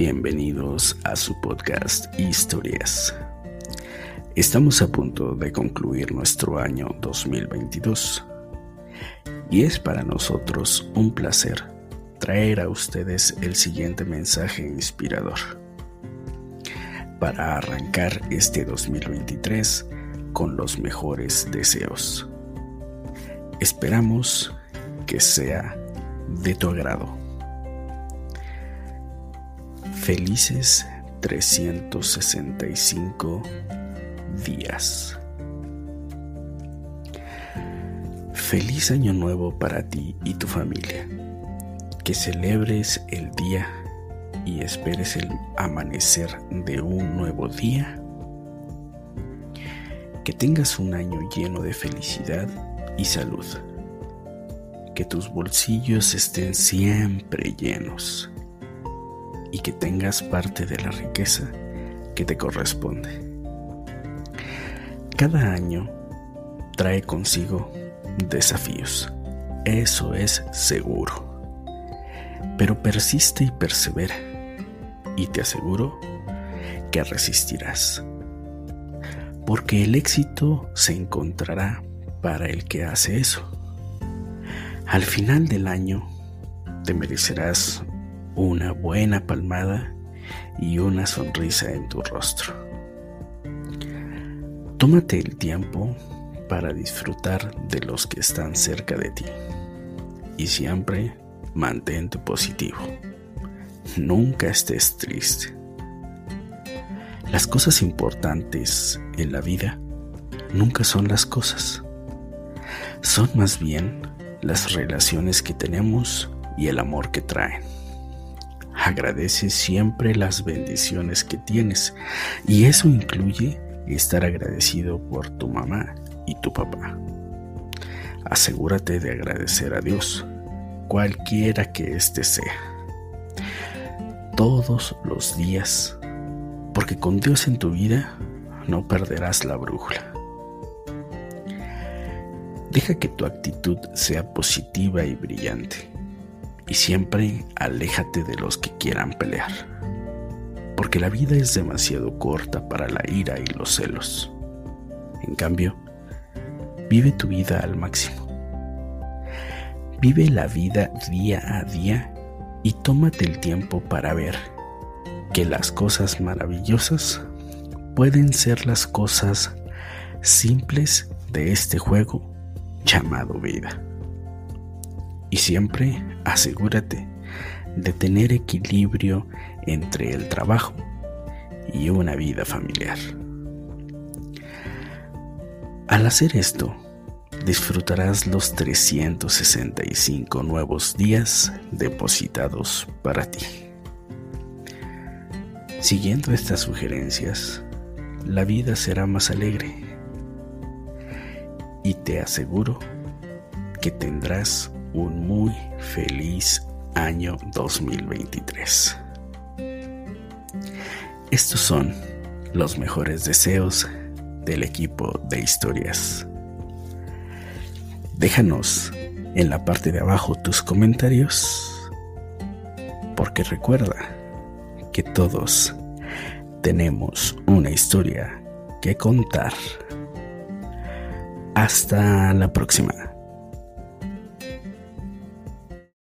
Bienvenidos a su podcast Historias. Estamos a punto de concluir nuestro año 2022 y es para nosotros un placer traer a ustedes el siguiente mensaje inspirador para arrancar este 2023 con los mejores deseos. Esperamos que sea de tu agrado. Felices 365 días. Feliz año nuevo para ti y tu familia. Que celebres el día y esperes el amanecer de un nuevo día. Que tengas un año lleno de felicidad y salud. Que tus bolsillos estén siempre llenos y que tengas parte de la riqueza que te corresponde. Cada año trae consigo desafíos, eso es seguro. Pero persiste y persevera y te aseguro que resistirás. Porque el éxito se encontrará para el que hace eso. Al final del año te merecerás una buena palmada y una sonrisa en tu rostro. Tómate el tiempo para disfrutar de los que están cerca de ti y siempre mantente positivo. Nunca estés triste. Las cosas importantes en la vida nunca son las cosas. Son más bien las relaciones que tenemos y el amor que traen. Agradece siempre las bendiciones que tienes y eso incluye estar agradecido por tu mamá y tu papá. Asegúrate de agradecer a Dios, cualquiera que éste sea, todos los días, porque con Dios en tu vida no perderás la brújula. Deja que tu actitud sea positiva y brillante y siempre aléjate de los que quieran pelear, porque la vida es demasiado corta para la ira y los celos. En cambio, vive tu vida al máximo. Vive la vida día a día y tómate el tiempo para ver que las cosas maravillosas pueden ser las cosas simples de este juego llamado vida. Y siempre asegúrate de tener equilibrio entre el trabajo y una vida familiar. Al hacer esto, disfrutarás los 365 nuevos días depositados para ti. Siguiendo estas sugerencias, la vida será más alegre y te aseguro que tendrás un muy feliz año 2023. Estos son los mejores deseos del equipo de historias. Déjanos en la parte de abajo tus comentarios, porque recuerda que todos tenemos una historia que contar. Hasta la próxima.